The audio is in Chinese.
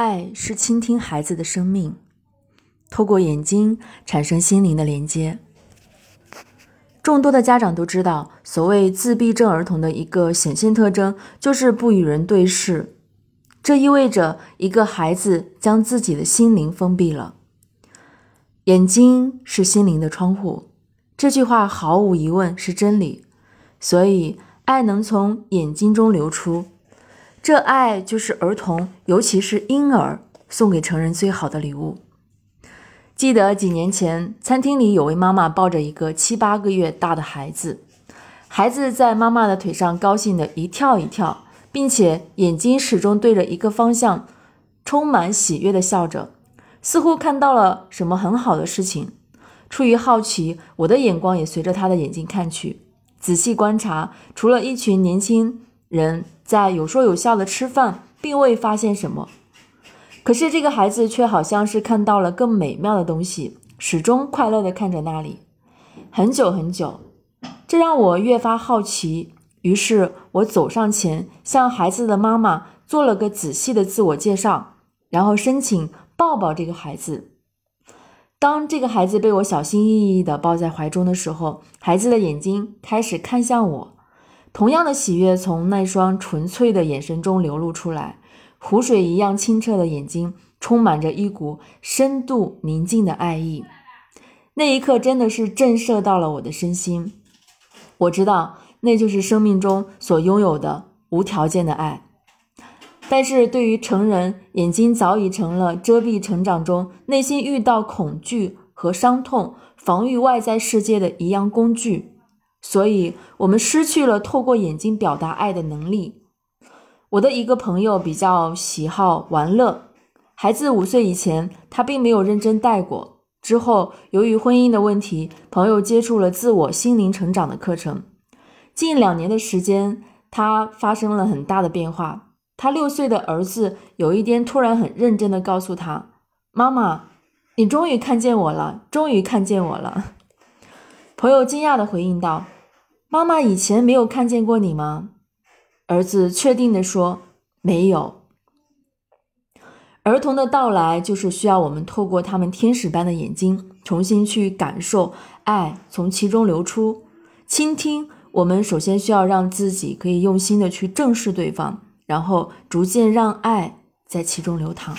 爱是倾听孩子的生命，透过眼睛产生心灵的连接。众多的家长都知道，所谓自闭症儿童的一个显性特征就是不与人对视，这意味着一个孩子将自己的心灵封闭了。眼睛是心灵的窗户，这句话毫无疑问是真理。所以，爱能从眼睛中流出。这爱就是儿童，尤其是婴儿送给成人最好的礼物。记得几年前，餐厅里有位妈妈抱着一个七八个月大的孩子，孩子在妈妈的腿上高兴的一跳一跳，并且眼睛始终对着一个方向，充满喜悦的笑着，似乎看到了什么很好的事情。出于好奇，我的眼光也随着他的眼睛看去，仔细观察，除了一群年轻人。在有说有笑的吃饭，并未发现什么。可是这个孩子却好像是看到了更美妙的东西，始终快乐地看着那里，很久很久。这让我越发好奇。于是我走上前，向孩子的妈妈做了个仔细的自我介绍，然后申请抱抱这个孩子。当这个孩子被我小心翼翼地抱在怀中的时候，孩子的眼睛开始看向我。同样的喜悦从那双纯粹的眼神中流露出来，湖水一样清澈的眼睛充满着一股深度宁静的爱意。那一刻真的是震慑到了我的身心。我知道那就是生命中所拥有的无条件的爱。但是对于成人，眼睛早已成了遮蔽成长中内心遇到恐惧和伤痛、防御外在世界的一样工具。所以，我们失去了透过眼睛表达爱的能力。我的一个朋友比较喜好玩乐，孩子五岁以前，他并没有认真带过。之后，由于婚姻的问题，朋友接触了自我心灵成长的课程。近两年的时间，他发生了很大的变化。他六岁的儿子有一天突然很认真的告诉他：“妈妈，你终于看见我了，终于看见我了。”朋友惊讶地回应道：“妈妈以前没有看见过你吗？”儿子确定地说：“没有。”儿童的到来就是需要我们透过他们天使般的眼睛，重新去感受爱从其中流出，倾听。我们首先需要让自己可以用心的去正视对方，然后逐渐让爱在其中流淌。